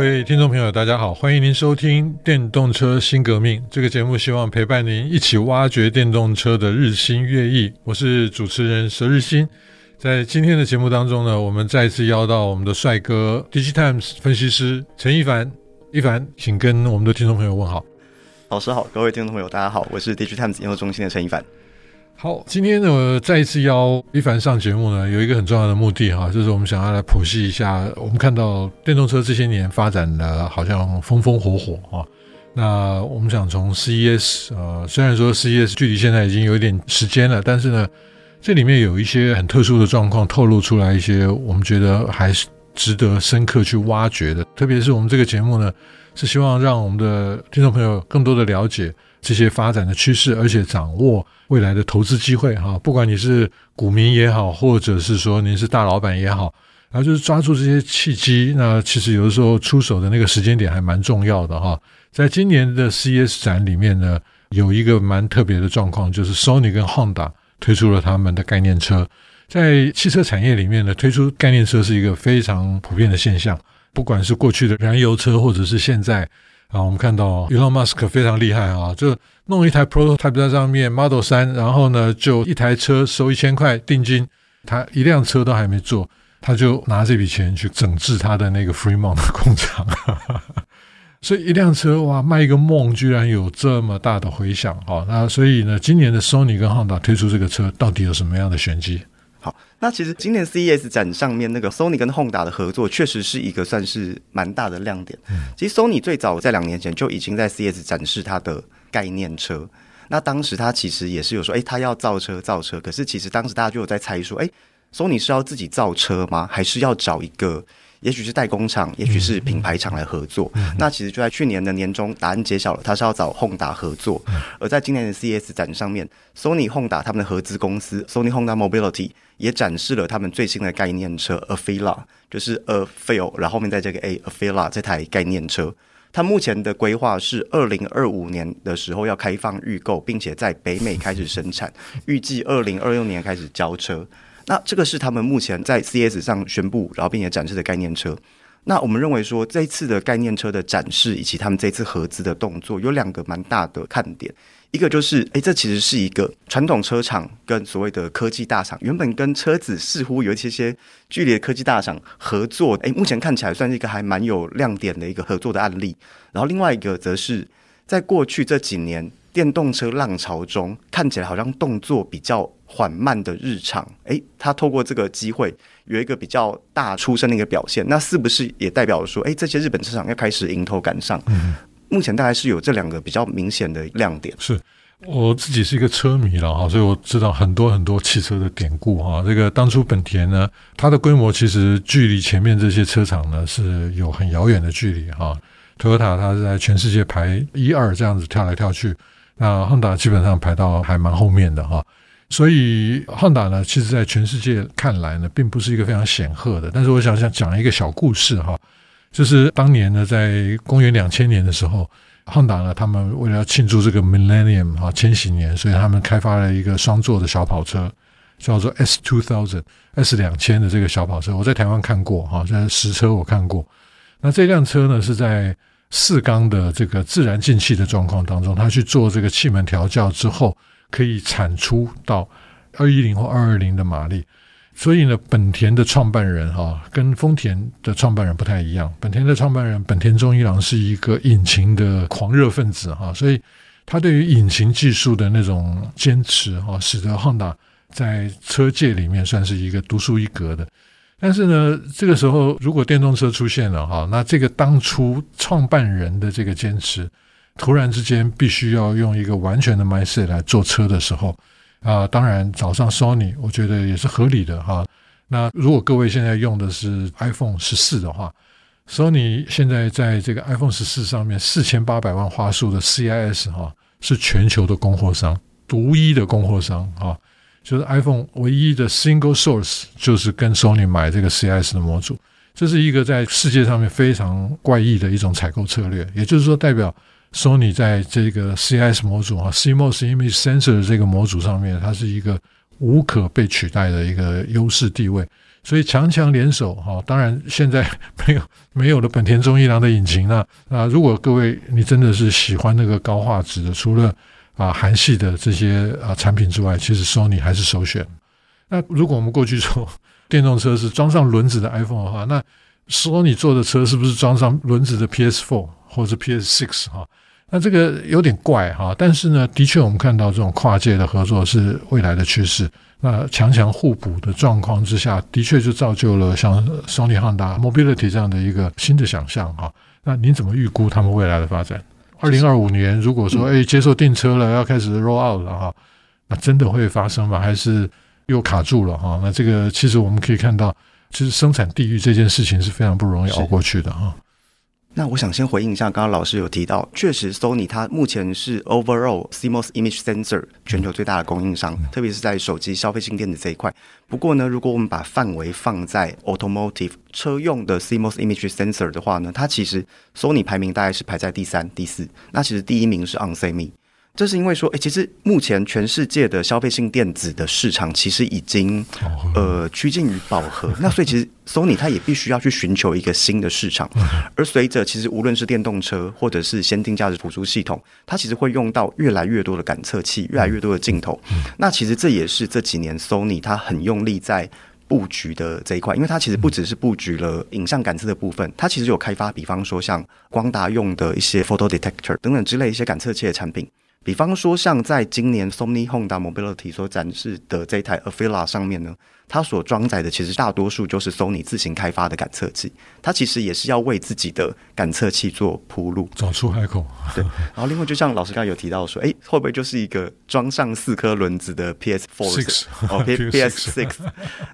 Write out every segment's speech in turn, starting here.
各位听众朋友，大家好，欢迎您收听《电动车新革命》这个节目，希望陪伴您一起挖掘电动车的日新月异。我是主持人佘日新，在今天的节目当中呢，我们再次邀到我们的帅哥 DigiTimes 分析师陈一凡。一凡，请跟我们的听众朋友问好。老师好，各位听众朋友，大家好，我是 DigiTimes 研究中心的陈一凡。好，今天呢，我再一次邀一凡上节目呢，有一个很重要的目的哈，就是我们想要来剖析一下，我们看到电动车这些年发展的好像风风火火啊。那我们想从 CES 呃，虽然说 CES 距离现在已经有一点时间了，但是呢，这里面有一些很特殊的状况透露出来一些，我们觉得还是值得深刻去挖掘的。特别是我们这个节目呢，是希望让我们的听众朋友更多的了解。这些发展的趋势，而且掌握未来的投资机会哈，不管你是股民也好，或者是说您是大老板也好，然后就是抓住这些契机。那其实有的时候出手的那个时间点还蛮重要的哈。在今年的 CES 展里面呢，有一个蛮特别的状况，就是 Sony 跟 Honda 推出了他们的概念车。在汽车产业里面呢，推出概念车是一个非常普遍的现象，不管是过去的燃油车，或者是现在。啊，我们看到 Elon Musk 非常厉害啊，就弄一台 prototype 在上面 Model 三，然后呢，就一台车收一千块定金，他一辆车都还没做，他就拿这笔钱去整治他的那个 Fremont 的工厂，所以一辆车哇，卖一个梦，居然有这么大的回响啊！那所以呢，今年的 Sony 跟 Honda 推出这个车，到底有什么样的玄机？好，那其实今年 CES 展上面那个 Sony 跟 Honda 的合作，确实是一个算是蛮大的亮点。嗯，其实 Sony 最早在两年前就已经在 CES 展示它的概念车，那当时它其实也是有说，哎，他要造车造车，可是其实当时大家就有在猜说，哎，Sony 是要自己造车吗？还是要找一个？也许是代工厂，也许是品牌厂来合作。那其实就在去年的年中，答案揭晓了，他是要找 Honda 合作。嗯、而在今年的 CES 展上面，Sony Honda 他们的合资公司 Sony Honda Mobility 也展示了他们最新的概念车 Afeela，就是 Afeel，然后后面再加个 A，Afeela 这台概念车。它目前的规划是二零二五年的时候要开放预购，并且在北美开始生产，预计二零二六年开始交车。那这个是他们目前在 CS 上宣布，然后并且展示的概念车。那我们认为说，这一次的概念车的展示以及他们这次合资的动作，有两个蛮大的看点。一个就是，哎，这其实是一个传统车厂跟所谓的科技大厂，原本跟车子似乎有一些些距离的科技大厂合作，哎，目前看起来算是一个还蛮有亮点的一个合作的案例。然后另外一个则是在过去这几年电动车浪潮中，看起来好像动作比较。缓慢的日常，诶，他透过这个机会有一个比较大出身的一个表现，那是不是也代表说，诶，这些日本车厂要开始迎头赶上？嗯，目前大概是有这两个比较明显的亮点。是我自己是一个车迷了哈，所以我知道很多很多汽车的典故哈。这个当初本田呢，它的规模其实距离前面这些车厂呢是有很遥远的距离哈。Toyota 它是在全世界排一二这样子跳来跳去，那 Honda 基本上排到还蛮后面的哈。所以，Honda 呢，其实，在全世界看来呢，并不是一个非常显赫的。但是，我想想讲一个小故事哈，就是当年呢，在公元两千年的时候，Honda 呢，他们为了要庆祝这个 Millennium 哈，千禧年，所以他们开发了一个双座的小跑车，叫做 S Two Thousand S 两千的这个小跑车。我在台湾看过哈，在实车我看过。那这辆车呢，是在四缸的这个自然进气的状况当中，他去做这个气门调教之后。可以产出到二一零或二二零的马力，所以呢，本田的创办人哈，跟丰田的创办人不太一样。本田的创办人本田忠一郎是一个引擎的狂热分子哈，所以他对于引擎技术的那种坚持哈，使得 Honda 在车界里面算是一个独树一格的。但是呢，这个时候如果电动车出现了哈，那这个当初创办人的这个坚持。突然之间，必须要用一个完全的 mindset 来做车的时候，啊、当然早上 Sony，我觉得也是合理的哈。那如果各位现在用的是 iPhone 十四的话，Sony 现在在这个 iPhone 十四上面四千八百万画素的 CIS 哈，是全球的供货商，独一的供货商啊，就是 iPhone 唯一的 single source 就是跟 Sony 买这个 CIS 的模组，这是一个在世界上面非常怪异的一种采购策略，也就是说代表 Sony 在这个 CIS 模组啊，CMOS image sensor 的这个模组上面，它是一个无可被取代的一个优势地位。所以强强联手哈，当然现在没有 没有了本田中一郎的引擎了。那如果各位你真的是喜欢那个高画质的，除了啊韩系的这些啊产品之外，其实 Sony 还是首选。那如果我们过去说电动车是装上轮子的 iPhone 的话，那 Sony 做的车是不是装上轮子的 PS4 或者 PS6 哈？那这个有点怪哈。但是呢，的确我们看到这种跨界的合作是未来的趋势。那强强互补的状况之下，的确就造就了像 Sony Honda Mobility 这样的一个新的想象哈。那您怎么预估他们未来的发展？二零二五年如果说哎接受订车了，要开始 roll out 了哈，那真的会发生吗？还是又卡住了哈？那这个其实我们可以看到，其实生产地域这件事情是非常不容易熬过去的哈。那我想先回应一下，刚刚老师有提到，确实，Sony 它目前是 Overall CMOS Image Sensor 全球最大的供应商，特别是在手机消费性电子这一块。不过呢，如果我们把范围放在 Automotive 车用的 CMOS Image Sensor 的话呢，它其实 Sony 排名大概是排在第三、第四。那其实第一名是 onsemi。这是因为说，哎，其实目前全世界的消费性电子的市场其实已经呃趋近于饱和。那所以其实 Sony 它也必须要去寻求一个新的市场。而随着其实无论是电动车或者是先进价值辅助系统，它其实会用到越来越多的感测器，越来越多的镜头。那其实这也是这几年 Sony 它很用力在布局的这一块，因为它其实不只是布局了影像感测的部分，它其实有开发，比方说像光达用的一些 photo detector 等等之类一些感测器的产品。比方说，像在今年 Sony Honda Mobility 所展示的这台 Afeela 上面呢，它所装载的其实大多数就是 Sony 自行开发的感测器，它其实也是要为自己的感测器做铺路，找出海口。对，然后另外就像老师刚刚有提到说，哎，会不会就是一个装上四颗轮子的 PS Four 哦，PS Six？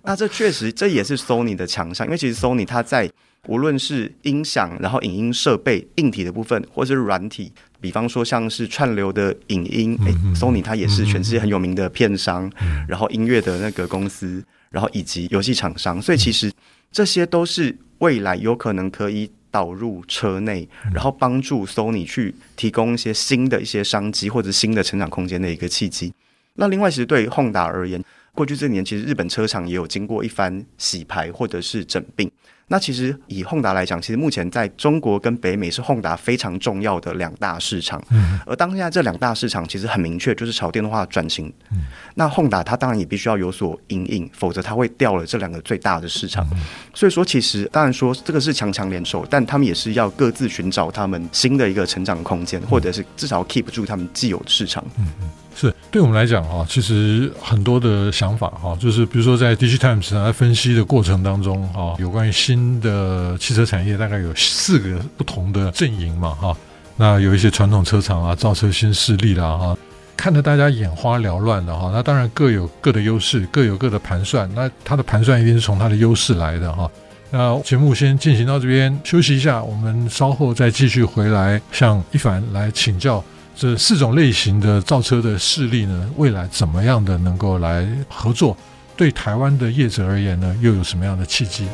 那这确实这也是 Sony 的强项，因为其实 Sony 它在无论是音响，然后影音设备硬体的部分，或者是软体。比方说，像是串流的影音，哎，Sony 它也是全世界很有名的片商，然后音乐的那个公司，然后以及游戏厂商，所以其实这些都是未来有可能可以导入车内，然后帮助 Sony 去提供一些新的一些商机或者新的成长空间的一个契机。那另外，其实对 Honda 而言，过去这年其实日本车厂也有经过一番洗牌或者是整并。那其实以 Honda 来讲，其实目前在中国跟北美是 Honda 非常重要的两大市场。嗯。而当下这两大市场其实很明确，就是朝电动化转型。嗯。那 Honda 它当然也必须要有所因应，否则它会掉了这两个最大的市场。嗯。所以说，其实当然说这个是强强联手，但他们也是要各自寻找他们新的一个成长空间，或者是至少 keep 住他们既有的市场。嗯嗯。是对我们来讲哈，其实很多的想法哈，就是比如说在 DigiTimes 来分析的过程当中哈，有关于新的汽车产业，大概有四个不同的阵营嘛哈。那有一些传统车厂啊，造车新势力啦哈，看得大家眼花缭乱的哈。那当然各有各的优势，各有各的盘算。那它的盘算一定是从它的优势来的哈。那节目先进行到这边，休息一下，我们稍后再继续回来向一凡来请教。这四种类型的造车的势力呢，未来怎么样的能够来合作？对台湾的业者而言呢，又有什么样的契机？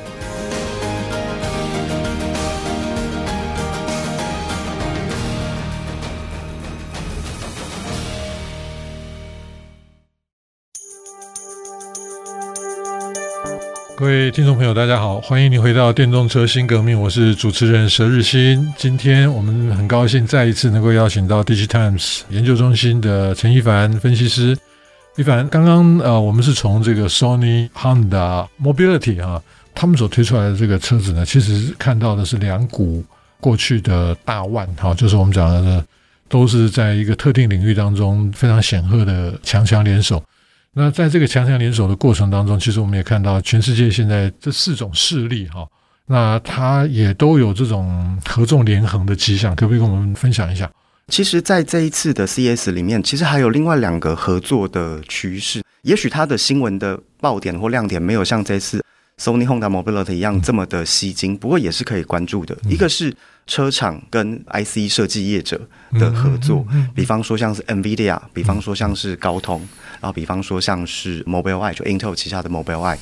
各位听众朋友，大家好，欢迎你回到电动车新革命，我是主持人佘日新。今天我们很高兴再一次能够邀请到 DigiTimes 研究中心的陈一凡分析师。一凡，刚刚呃，我们是从这个 Sony Honda Mobility 啊，他们所推出来的这个车子呢，其实看到的是两股过去的大腕，哈，就是我们讲的，都是在一个特定领域当中非常显赫的强强联手。那在这个强强联手的过程当中，其实我们也看到全世界现在这四种势力哈，那它也都有这种合纵连横的迹象，可不可以跟我们分享一下？其实，在这一次的 CES 里面，其实还有另外两个合作的趋势，也许它的新闻的爆点或亮点没有像这次 Sony Honda Mobility 一样这么的吸睛，不过也是可以关注的。一个是车厂跟 IC 设计业者的合作，比方说像是 NVIDIA，比方说像是高通，然后比方说像是 Mobileye，就 Intel 旗下的 Mobileye，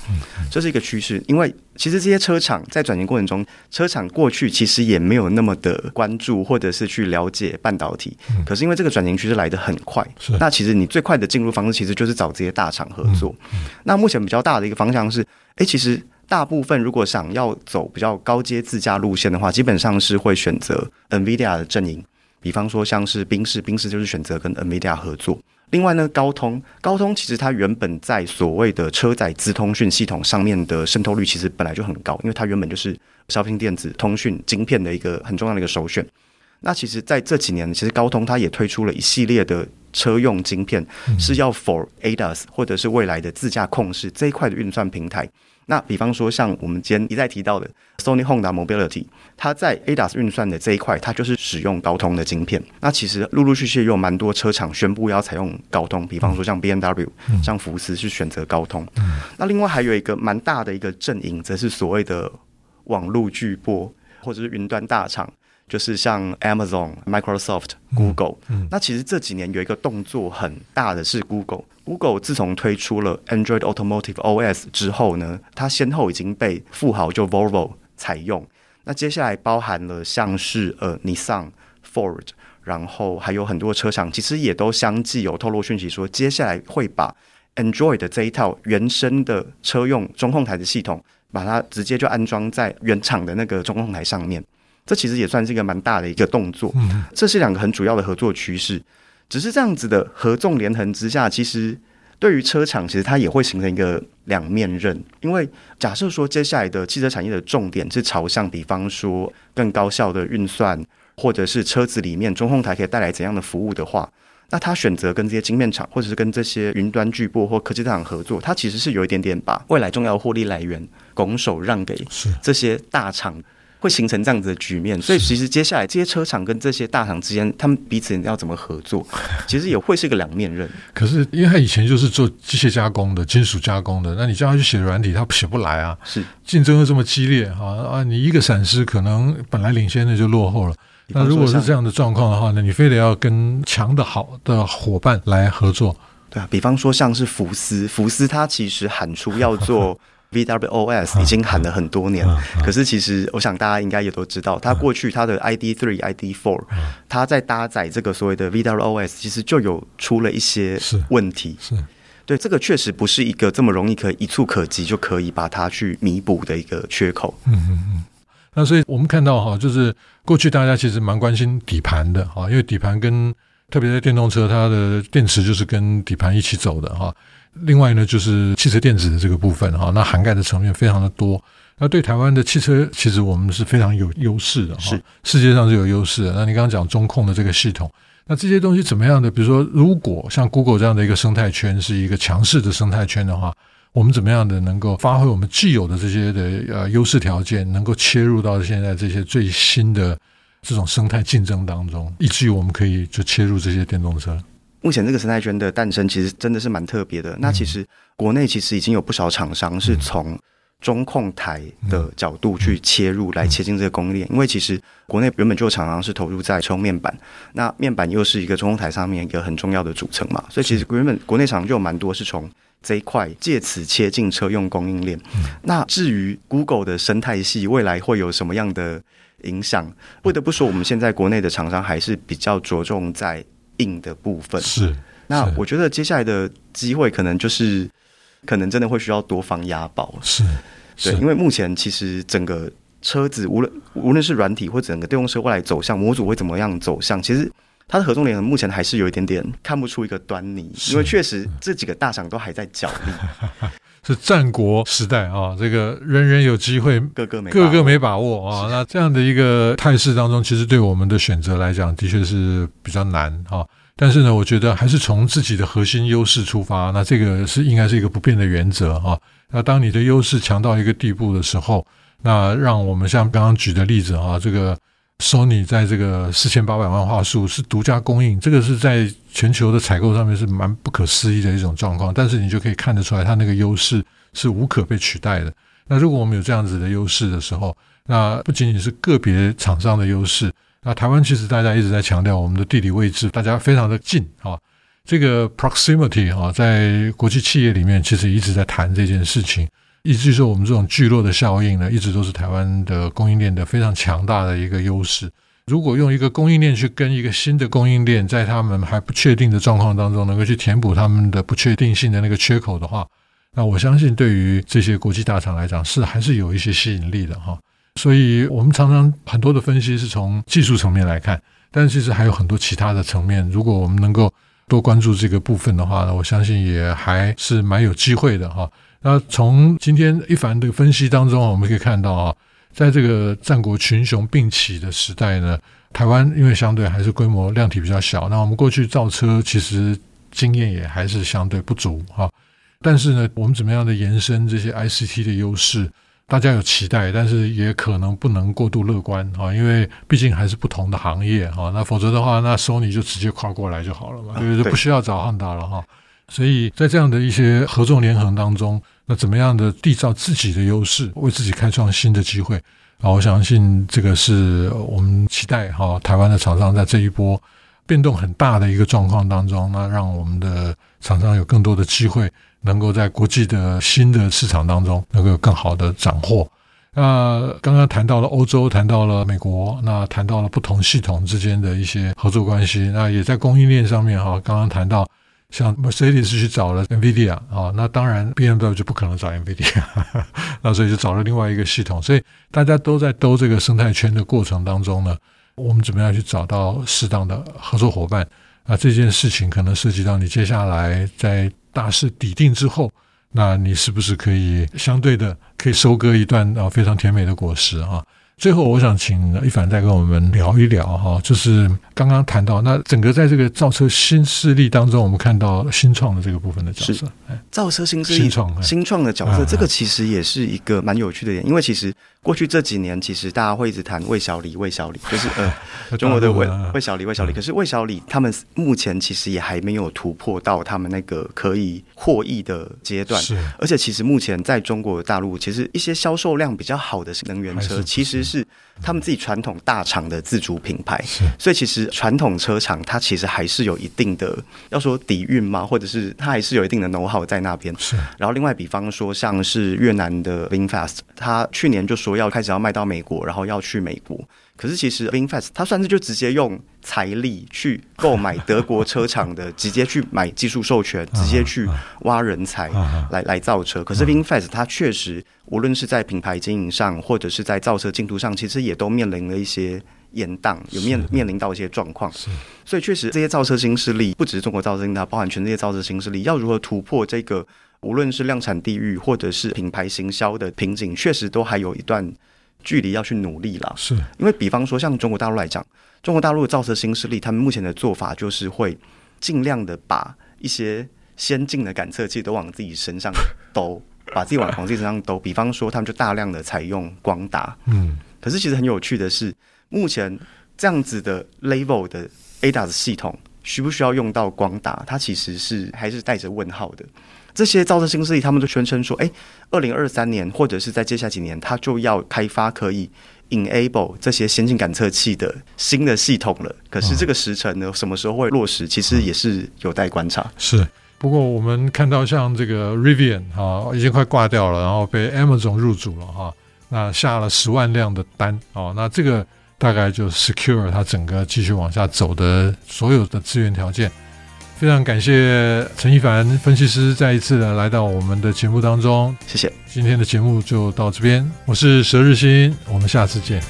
这是一个趋势。因为其实这些车厂在转型过程中，车厂过去其实也没有那么的关注或者是去了解半导体，可是因为这个转型趋势来得很快，那其实你最快的进入方式其实就是找这些大厂合作。那目前比较大的一个方向是，哎，其实。大部分如果想要走比较高阶自驾路线的话，基本上是会选择 NVIDIA 的阵营。比方说像是宾士，宾士就是选择跟 NVIDIA 合作。另外呢，高通，高通其实它原本在所谓的车载资通讯系统上面的渗透率其实本来就很高，因为它原本就是消费电子通讯晶片的一个很重要的一个首选。那其实在这几年，其实高通它也推出了一系列的车用晶片，是要 for ADAS 或者是未来的自驾控制这一块的运算平台。那比方说，像我们今天一再提到的 Sony Honda Mobility，它在 ADAS 运算的这一块，它就是使用高通的晶片。那其实陆陆续续也有蛮多车厂宣布要采用高通，比方说像 BMW、像福斯是选择高通。那另外还有一个蛮大的一个阵营，则是所谓的网络巨波或者是云端大厂。就是像 Amazon、Microsoft、Google，嗯，嗯，那其实这几年有一个动作很大的是 Google。Google 自从推出了 Android Automotive OS 之后呢，它先后已经被富豪就 Volvo 采用。那接下来包含了像是呃 Nissan、Ford，然后还有很多车厂，其实也都相继有透露讯息说，接下来会把 Android 的这一套原生的车用中控台的系统，把它直接就安装在原厂的那个中控台上面。这其实也算是一个蛮大的一个动作，这是两个很主要的合作趋势。只是这样子的合纵连横之下，其实对于车厂，其实它也会形成一个两面刃。因为假设说接下来的汽车产业的重点是朝向，比方说更高效的运算，或者是车子里面中控台可以带来怎样的服务的话，那他选择跟这些晶片厂，或者是跟这些云端巨擘或科技大厂合作，它其实是有一点点把未来重要的获利来源拱手让给这些大厂。会形成这样子的局面，所以其实接下来这些车厂跟这些大厂之间，他们彼此要怎么合作，其实也会是一个两面刃。可是，因为他以前就是做机械加工的、金属加工的，那你叫他去写软体，他写不来啊。是竞争又这么激烈啊啊！你一个闪失，可能本来领先的就落后了。那如果是这样的状况的话，那你非得要跟强的好的伙伴来合作。对啊，比方说像是福斯，福斯他其实喊出要做。VWOS 已经喊了很多年，可是其实我想大家应该也都知道，它过去它的 ID Three、ID Four，它在搭载这个所谓的 VWOS，其实就有出了一些问题。是，对，这个确实不是一个这么容易可以一触可及就可以把它去弥补的一个缺口。嗯嗯嗯。那所以我们看到哈，就是过去大家其实蛮关心底盘的哈，因为底盘跟特别在电动车，它的电池就是跟底盘一起走的哈。另外呢，就是汽车电子的这个部分哈，那涵盖的层面非常的多。那对台湾的汽车，其实我们是非常有优势的哈，是世界上是有优势的。那你刚刚讲中控的这个系统，那这些东西怎么样的？比如说，如果像 Google 这样的一个生态圈是一个强势的生态圈的话，我们怎么样的能够发挥我们既有的这些的呃优势条件，能够切入到现在这些最新的这种生态竞争当中，以至于我们可以就切入这些电动车。目前这个生态圈的诞生，其实真的是蛮特别的。那其实国内其实已经有不少厂商是从中控台的角度去切入，来切进这个供应链。因为其实国内原本就有厂商是投入在车用面板，那面板又是一个中控台上面一个很重要的组成嘛，所以其实原本国内厂商就有蛮多是从这一块借此切进车用供应链。那至于 Google 的生态系未来会有什么样的影响，不得不说，我们现在国内的厂商还是比较着重在。硬的部分是，那我觉得接下来的机会可能就是，可能真的会需要多方押宝。是，对，因为目前其实整个车子无论无论是软体或整个电动车未来走向模组会怎么样走向，其实它的合纵连横目前还是有一点点看不出一个端倪，因为确实这几个大厂都还在角力。是战国时代啊，这个人人有机会，个个没个个没把握啊。那这样的一个态势当中，其实对我们的选择来讲，的确是比较难啊。但是呢，我觉得还是从自己的核心优势出发，那这个是应该是一个不变的原则啊。那当你的优势强到一个地步的时候，那让我们像刚刚举的例子啊，这个。Sony 在这个四千八百万画素是独家供应，这个是在全球的采购上面是蛮不可思议的一种状况。但是你就可以看得出来，它那个优势是无可被取代的。那如果我们有这样子的优势的时候，那不仅仅是个别厂商的优势，那台湾其实大家一直在强调我们的地理位置，大家非常的近啊。这个 proximity 啊，在国际企业里面其实一直在谈这件事情，以至于说我们这种聚落的效应呢，一直都是台湾的供应链的非常强大的一个优势。如果用一个供应链去跟一个新的供应链，在他们还不确定的状况当中，能够去填补他们的不确定性的那个缺口的话，那我相信对于这些国际大厂来讲，是还是有一些吸引力的哈。所以我们常常很多的分析是从技术层面来看，但其实还有很多其他的层面。如果我们能够多关注这个部分的话呢，我相信也还是蛮有机会的哈。那从今天一凡的分析当中，我们可以看到啊。在这个战国群雄并起的时代呢，台湾因为相对还是规模量体比较小，那我们过去造车其实经验也还是相对不足哈。但是呢，我们怎么样的延伸这些 ICT 的优势，大家有期待，但是也可能不能过度乐观哈，因为毕竟还是不同的行业哈。那否则的话，那 Sony 就直接跨过来就好了嘛，对不对？不需要找 Honda 了哈。所以在这样的一些合纵连横当中。那怎么样的缔造自己的优势，为自己开创新的机会啊？我相信这个是我们期待哈，台湾的厂商在这一波变动很大的一个状况当中，那让我们的厂商有更多的机会，能够在国际的新的市场当中能够更好的斩获。那刚刚谈到了欧洲，谈到了美国，那谈到了不同系统之间的一些合作关系，那也在供应链上面哈，刚刚谈到。像 Mercedes 去找了 NVIDIA 啊，那当然 BMW 就不可能找 NVIDIA，那所以就找了另外一个系统。所以大家都在兜这个生态圈的过程当中呢，我们怎么样去找到适当的合作伙伴？啊，这件事情可能涉及到你接下来在大势底定之后，那你是不是可以相对的可以收割一段啊非常甜美的果实啊？最后，我想请一凡再跟我们聊一聊哈，就是刚刚谈到那整个在这个造车新势力当中，我们看到新创的这个部分的角色，造车新势力新创新创的角色，这个其实也是一个蛮有趣的点，因为其实过去这几年，其实大家会一直谈魏小李，魏小李，就是呃中国的魏魏小李，魏小李，可是魏小李他们目前其实也还没有突破到他们那个可以获益的阶段，是，而且其实目前在中国大陆，其实一些销售量比较好的能源车，其实。是。他们自己传统大厂的自主品牌，所以其实传统车厂它其实还是有一定的，要说底蕴嘛，或者是它还是有一定的 know how 在那边。是，然后另外比方说像是越南的 VinFast，它去年就说要开始要卖到美国，然后要去美国。可是其实 VinFast 它算是就直接用财力去购买德国车厂的，直接去买技术授权，直接去挖人才来来造车。可是 VinFast 它确实无论是在品牌经营上，或者是在造车进度上，其实也都面临了一些延宕，有面面临到一些状况。所以确实这些造车新势力，不只是中国造车新势力，它包含全世界造车新势力，要如何突破这个无论是量产地域或者是品牌行销的瓶颈，确实都还有一段。距离要去努力啦，是因为比方说像中国大陆来讲，中国大陆的造车新势力，他们目前的做法就是会尽量的把一些先进的感测器都往自己身上兜，把自己往自己身上兜。比方说，他们就大量的采用光达，嗯，可是其实很有趣的是，目前这样子的 level 的 ADAS 系统需不需要用到光达？它其实是还是带着问号的。这些造车新势力，他们都宣称说：“哎，二零二三年或者是在接下来几年，它就要开发可以 enable 这些先进感测器的新的系统了。”可是这个时程呢，什么时候会落实，其实也是有待观察。是，不过我们看到像这个 Rivian 哈，已经快挂掉了，然后被 Amazon 入主了哈，那下了十万辆的单哦，那这个大概就 secure 它整个继续往下走的所有的资源条件。非常感谢陈一凡分析师再一次的来到我们的节目当中，谢谢。今天的节目就到这边，我是佘日新，我们下次见。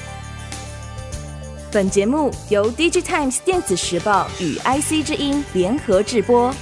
本节目由 DigiTimes 电子时报与 IC 之音联合制播。